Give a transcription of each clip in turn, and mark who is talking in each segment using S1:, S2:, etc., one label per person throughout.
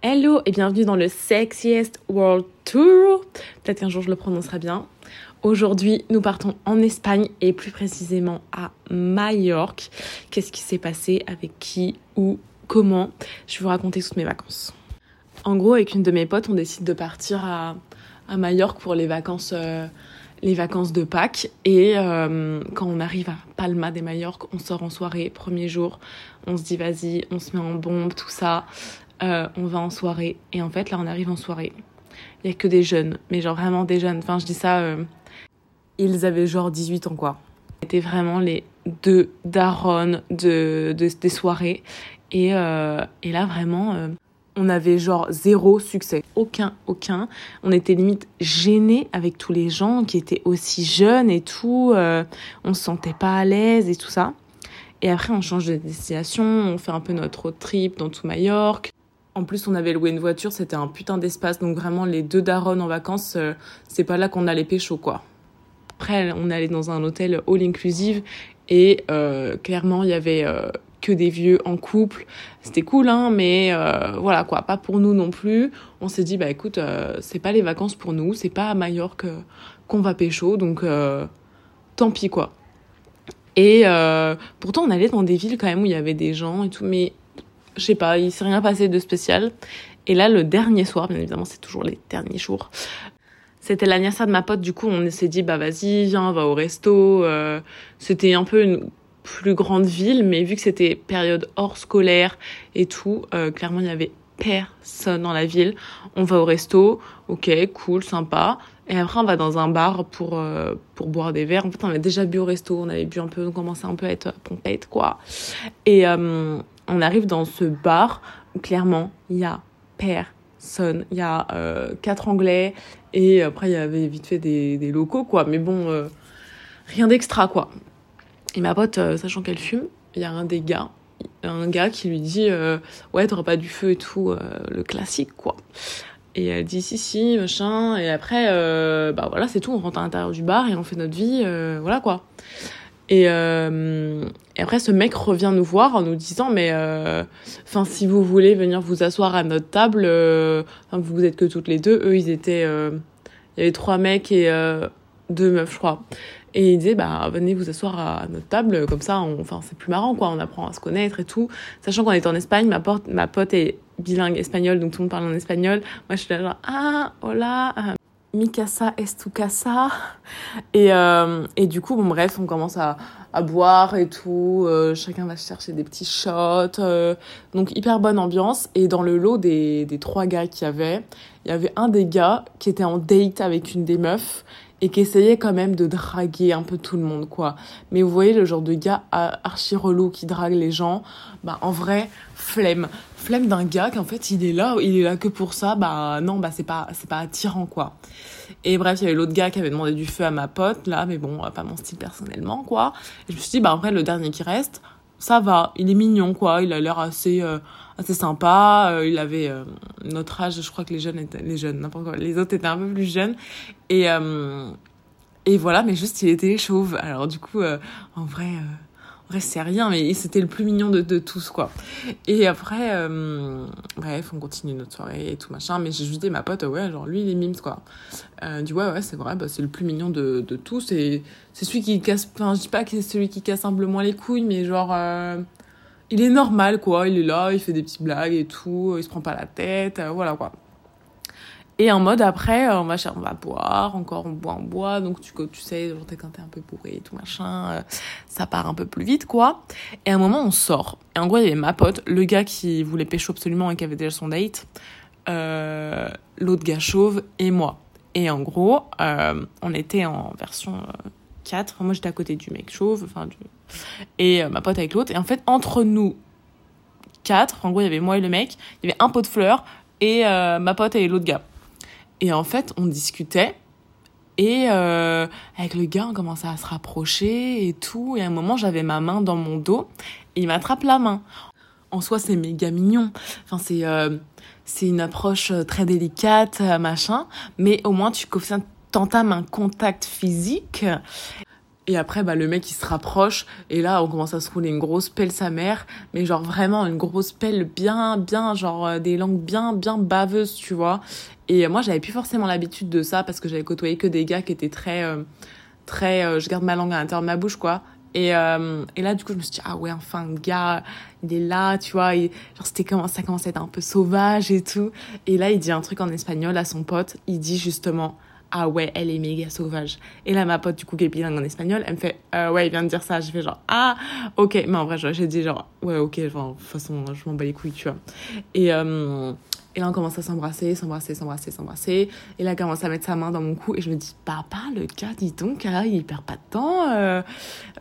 S1: Hello et bienvenue dans le Sexiest World Tour. Peut-être qu'un jour je le prononcerai bien. Aujourd'hui, nous partons en Espagne et plus précisément à Majorque. Qu'est-ce qui s'est passé Avec qui Où Comment? Je vais vous raconter toutes mes vacances. En gros, avec une de mes potes, on décide de partir à, à Majorque pour les vacances, euh, les vacances de Pâques. Et euh, quand on arrive à Palma de Majorque, on sort en soirée, premier jour. On se dit vas-y, on se met en bombe, tout ça. Euh, on va en soirée. Et en fait, là, on arrive en soirée. Il y a que des jeunes, mais genre vraiment des jeunes. Enfin, je dis ça, euh, ils avaient genre 18 ans, quoi. C'était vraiment les deux darons de, de- des soirées. Et, euh, et là, vraiment, on avait genre zéro succès. Aucun, aucun. On était limite gênés avec tous les gens qui étaient aussi jeunes et tout. on se sentait pas à l'aise et tout ça. Et après, on change de destination, on fait un peu notre road trip dans tout Majorque. En plus, on avait loué une voiture, c'était un putain d'espace. Donc vraiment, les deux darons en vacances, euh, c'est pas là qu'on allait pécho, quoi. Après, on allait dans un hôtel all inclusive et euh, clairement, il y avait euh, que des vieux en couple. C'était cool, hein, mais voilà quoi, pas pour nous non plus. On s'est dit, bah écoute, c'est pas les vacances pour nous, c'est pas à Majorque qu'on va pécho, donc tant pis quoi. Et pourtant, on allait dans des villes quand même où il y avait des gens et tout, mais je sais pas, il s'est rien passé de spécial. Et là, le dernier soir, bien évidemment, c'est toujours les derniers jours. C'était l'anniversaire de ma pote, du coup, on s'est dit, bah vas-y, viens, on va au resto. Euh, c'était un peu une plus grande ville, mais vu que c'était période hors scolaire et tout, euh, clairement, il y avait personne dans la ville. On va au resto, ok, cool, sympa. Et après, on va dans un bar pour, euh, pour boire des verres. En fait, on avait déjà bu au resto, on avait bu un peu, on commençait un peu à être pompette, quoi. Et euh, on arrive dans ce bar où clairement, il y a personne. Il y a euh, quatre Anglais et après, il y avait vite fait des, locaux, quoi. Mais bon, euh, rien d'extra, quoi. Et ma pote, euh, sachant qu'elle fume, il y a un des gars, un gars qui lui dit euh, Ouais, t'auras pas du feu et tout, le classique, quoi. Et elle dit si, si, machin. Et après, bah voilà, c'est tout. On rentre à l'intérieur du bar et on fait notre vie, voilà quoi. Et, euh, et après, ce mec revient nous voir en nous disant Mais, euh, enfin, si vous voulez venir vous asseoir à notre table, euh, vous êtes que toutes les deux. Eux, ils étaient. euh, Il y avait trois mecs et deux meufs, je crois. Et il disait, bah, venez vous asseoir à notre table, comme ça, enfin, c'est plus marrant, quoi, on apprend à se connaître et tout. Sachant qu'on était en Espagne, ma, pote ma pote est bilingue espagnol, donc tout le monde parle en espagnol. Moi, je suis là, genre, ah, hola, mi casa es tu casa. Et, euh, et du coup, bon, bref, on commence à, à boire et tout. euh, chacun va chercher des petits shots. euh, donc, hyper bonne ambiance. Et dans le lot des, des trois gars qu'il y avait, il y avait un des gars qui était en date avec une des meufs et qui essayait quand même de draguer un peu tout le monde, quoi. Mais vous voyez le genre de gars ah, archi relou qui drague les gens, bah en vrai, flemme. Flemme d'un gars qu'en fait il est là, il est là que pour ça, bah non, bah c'est pas, c'est pas attirant, quoi. Et bref, il y avait l'autre gars qui avait demandé du feu à ma pote, là, mais bon, pas mon style personnellement, quoi. Et je me suis dit, bah après, le dernier qui reste, ça va, il est mignon, quoi. Il a l'air assez, euh, assez sympa. Euh, il avait euh, notre âge, je crois que les jeunes étaient, les jeunes, n'importe quoi, les autres étaient un peu plus jeunes. Et, euh, et voilà, mais juste, il était chauve. Alors, du coup, euh, en vrai, vrai, c'est rien, mais c'était le plus mignon de, de tous, quoi. Et après, euh, bref, on continue notre soirée et tout machin. Mais j'ai juste dit ma pote, ouais, genre, lui, il est mimes, quoi. Euh, du ouais, ouais, c'est vrai, bah, c'est le plus mignon de, de tous. Et c'est celui qui casse, enfin, je dis pas que c'est celui qui casse un peu moins les couilles, mais genre, euh, il est normal, quoi. Il est là, il fait des petites blagues et tout, il se prend pas la tête, euh, voilà, quoi. Et en mode après, euh, on va, on va boire, encore on boit, on boit, donc tu, tu sais, genre quand t'es un peu bourré et tout machin, euh, ça part un peu plus vite quoi. Et à un moment on sort, et en gros il y avait ma pote, le gars qui voulait pécho absolument et qui avait déjà son date, euh, l'autre gars chauve et moi. Et en gros, on était en version euh, 4, moi j'étais à côté du mec chauve, enfin. Et ma pote avec l'autre, et en fait entre nous quatre, en gros il y avait moi et le mec, il y avait un pot de fleurs, et ma pote et l'autre gars. Et en fait, on discutait. Et euh, avec le gars, on commençait à se rapprocher et tout. Et à un moment, j'avais ma main dans mon dos. Et il m'attrape la main. En soi, c'est méga mignon. Enfin, c'est euh, c'est une approche euh, très délicate, euh, machin. Mais au moins, tu t'entames un contact physique. Et après, bah, le mec, il se rapproche. Et là, on commence à se rouler une grosse pelle sa mère. Mais genre vraiment une grosse pelle bien, bien, genre euh, des langues bien, bien baveuses, tu vois. Et moi, j'avais plus forcément l'habitude de ça parce que j'avais côtoyé que des gars qui étaient très, euh, très, euh, je garde ma langue à l'intérieur de ma bouche, quoi. Et, et là, du coup, je me suis dit, ah ouais, enfin, un gars, il est là, tu vois. Et, genre, c'était comment, ça commençait à être un peu sauvage et tout. Et là, il dit un truc en espagnol à son pote. Il dit justement, ah ouais, elle est méga sauvage. Et là, ma pote, du coup, qui est bilingue en espagnol, elle me fait, euh, ouais, il vient de dire ça. Je fais genre, ah, ok. Mais en vrai, j'ai dit genre, ouais, ok, enfin, de toute façon, je m'en bats les couilles, tu vois. Et, euh, et là, on commence à s'embrasser, s'embrasser, s'embrasser, s'embrasser. Et là, elle commence à mettre sa main dans mon cou. Et je me dis, papa, le gars, dis donc, là, il perd pas de temps. Euh.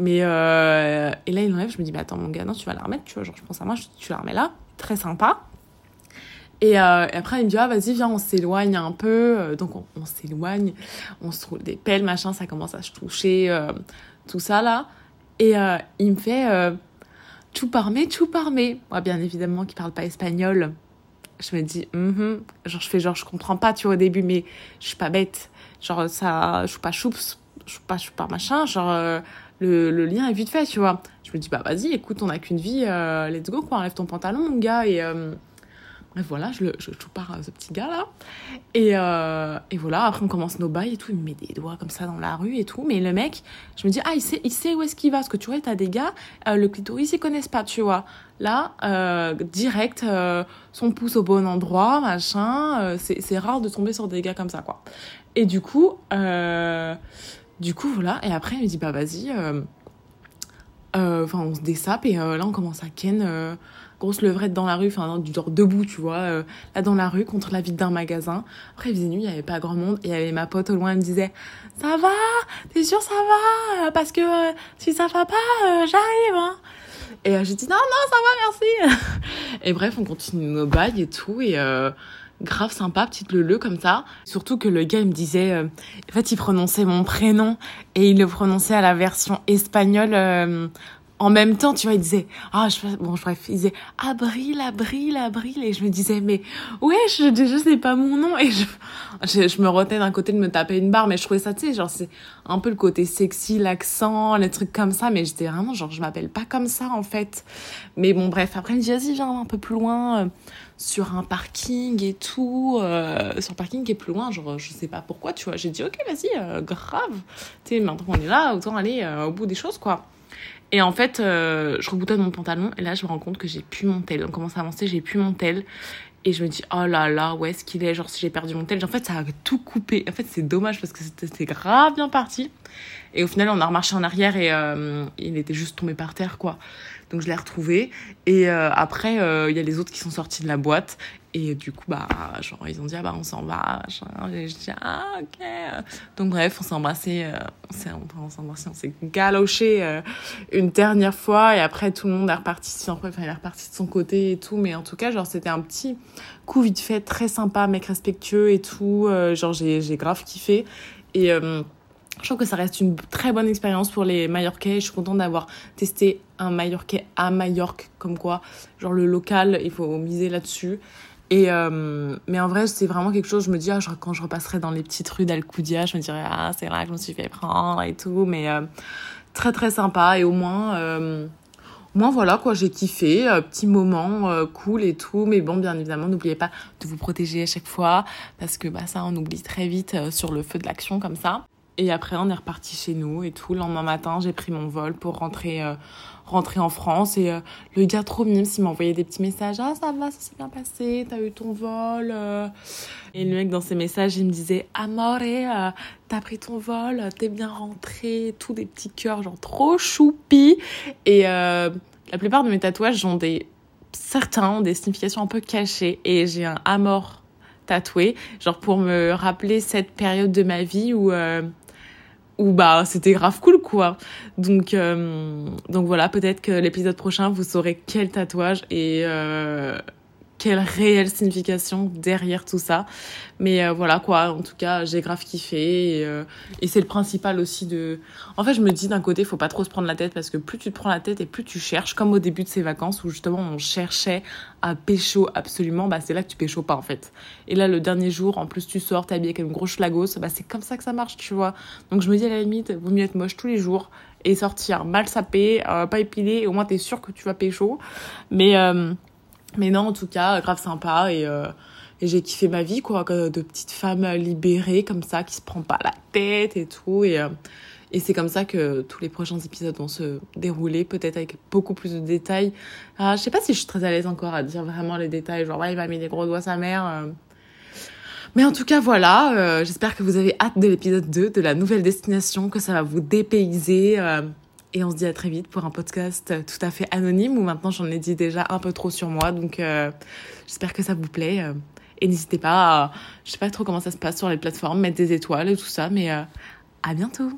S1: Mais, et là, il enlève. Je me dis, bah attends, mon gars, non, tu vas la remettre, tu vois. Genre, je pense à moi, tu la remets là. Très sympa. Et, euh, et, après, il me dit, ah, vas-y, viens, on s'éloigne un peu. Euh, donc, on, s'éloigne, on se roule des pelles, machin, ça commence à se toucher, euh, tout ça, là. Et il me fait, tu parmes, tu parmes. Moi, bien évidemment, qui parle pas espagnol. Je me dis, mm -hmm. genre, je fais genre, je comprends pas, tu vois, au début, mais je suis pas bête. Genre, ça, je suis pas choups, je suis pas, je suis pas machin, genre, le, le, lien est vite fait, tu vois. Je me dis, bah, vas-y, écoute, on a qu'une vie, let's go, quoi, enlève ton pantalon, mon gars, et Voilà, je, le, je, je à ce petit gars-là. Et, euh, et voilà, après on commence nos bails et tout. Il me met des doigts comme ça dans la rue et tout. Mais le mec, je me dis, ah, il sait, il sait où est-ce qu'il va. Parce que tu vois, t'as des gars, euh, le clitoris, ils connaissent pas, tu vois. Là, euh, direct, euh, son pouce au bon endroit, machin. Euh, c'est rare de tomber sur des gars comme ça, quoi. Et du coup, euh, du coup, voilà. Et après, il me dit, bah vas-y. Enfin, on se dessape et là, on commence à ken grosse levrette dans la rue, enfin, du genre debout, tu vois, euh, là dans la rue, contre la vitre d'un magasin. Après, il faisait nuit, il y avait pas grand monde, et il y avait ma pote au loin, elle me disait, ça va? T'es sûr ça va? Parce que euh, si ça va pas, euh, j'arrive, hein. Et j'ai dit, non, non, ça va, merci. et bref, on continue nos bails et tout, et grave sympa, petite leu comme ça. Surtout que le gars, il me disait, euh, en fait, il prononçait mon prénom et il le prononçait à la version espagnole euh, en même temps, tu vois, il disait, ah, je, bon, bref, il disait, Abril, Abril, Abril, et je me disais, mais, ouais, je, je sais pas mon nom, et je, je, je me retenais d'un côté de me taper une barre, mais je trouvais ça, tu sais, genre, c'est un peu le côté sexy, l'accent, les trucs comme ça, mais j'étais vraiment, genre, je m'appelle pas comme ça, en fait. Mais bon, bref, après, il me dit, vas-y, viens un peu plus loin, euh, sur un parking et tout, euh, sur un parking qui est plus loin, genre, je sais pas pourquoi, tu vois. J'ai dit, ok, vas-y, euh, grave. Tu sais, maintenant qu'on est là, autant aller euh, au bout des choses, quoi. Et en fait, euh, je reboutonne mon pantalon et là, je me rends compte que j'ai plus mon tel. On commence à avancer, j'ai plus mon tel. Et je me dis, oh là là, où est-ce qu'il est? Genre, si j'ai perdu mon tel. En fait, ça a tout coupé. En fait, c'est dommage parce que c'était grave bien parti. Et au final, on a remarché en arrière et euh, il était juste tombé par terre, quoi. Donc, je l'ai retrouvé. Et euh, après, il euh, y a les autres qui sont sortis de la boîte. Et du coup, bah, genre, ils ont dit, ah bah, on s'en va. Et je dis, ah, ok. Donc, bref, on s'est embrassé, on s'est embrassé, on s'est galoché une dernière fois. Et après, tout le monde est reparti, enfin, il est reparti de son côté et tout. Mais en tout cas, genre, c'était un petit coup vite fait, très sympa, mec respectueux et tout. Genre, j'ai grave kiffé. Et, je trouve que ça reste une très bonne expérience pour les Mallorquais. Je suis contente d'avoir testé un Mallorquais à Majorque, comme quoi, genre le local, il faut miser là-dessus. Et euh, mais en vrai, c'est vraiment quelque chose. Je me dis, ah, quand je repasserai dans les petites rues d'Alcudia, je me dirais, ah, c'est vrai que je me suis fait prendre et tout. Mais euh, très très sympa et au moins, euh, au moins voilà quoi, j'ai kiffé, euh, petit moment cool et tout. Mais bon, bien évidemment, n'oubliez pas de vous protéger à chaque fois parce que bah ça, on oublie très vite sur le feu de l'action comme ça. Et après, on est reparti chez nous et tout. Le lendemain matin, j'ai pris mon vol pour rentrer, euh, rentrer en France. Et euh, le gars trop mime, il m'a des petits messages. Ah, ça va, ça s'est bien passé, t'as eu ton vol. Euh. Et le mec, dans ses messages, il me disait Amore, euh, t'as pris ton vol, t'es bien rentré. Tous des petits cœurs, genre trop choupi. Et euh, la plupart de mes tatouages ont des. Certains ont des significations un peu cachées. Et j'ai un Amor tatoué, genre pour me rappeler cette période de ma vie où où bah c'était grave cool quoi. Donc euh, donc voilà, peut-être que l'épisode prochain vous saurez quel tatouage et euh, quelle réelle signification derrière tout ça. Mais euh, voilà quoi, en tout cas, j'ai grave kiffé. Et, euh, et c'est le principal aussi de... En fait, je me dis d'un côté, faut pas trop se prendre la tête parce que plus tu te prends la tête et plus tu cherches, comme au début de ces vacances où justement on cherchait à pécho absolument, bah c'est là que tu pécho pas en fait. Et là, le dernier jour, en plus tu sors, t'es habillé comme une grosse schlagos, bah c'est comme ça que ça marche, tu vois. Donc je me dis à la limite, vaut mieux être moche tous les jours et sortir mal sapé, euh, pas épilé, au moins t'es sûr que tu vas pécho. Mais... Mais non, en tout cas, grave sympa et, euh, j'ai kiffé ma vie, quoi, de petite femme libérée comme ça, qui se prend pas la tête et tout. Et, euh, et c'est comme ça que tous les prochains épisodes vont se dérouler, peut-être avec beaucoup plus de détails. Ah, je sais pas si je suis très à l'aise encore à dire vraiment les détails, genre, ouais, il m'a mis des gros doigts sa mère. Euh. Mais en tout cas, voilà, j'espère que vous avez hâte de l'épisode 2, de la nouvelle destination, que ça va vous dépayser. Et on se dit à très vite pour un podcast tout à fait anonyme où maintenant j'en ai dit déjà un peu trop sur moi. Donc euh, j'espère que ça vous plaît. Euh, et n'hésitez pas à, je sais pas trop comment ça se passe sur les plateformes, mettre des étoiles et tout ça. Mais euh, à bientôt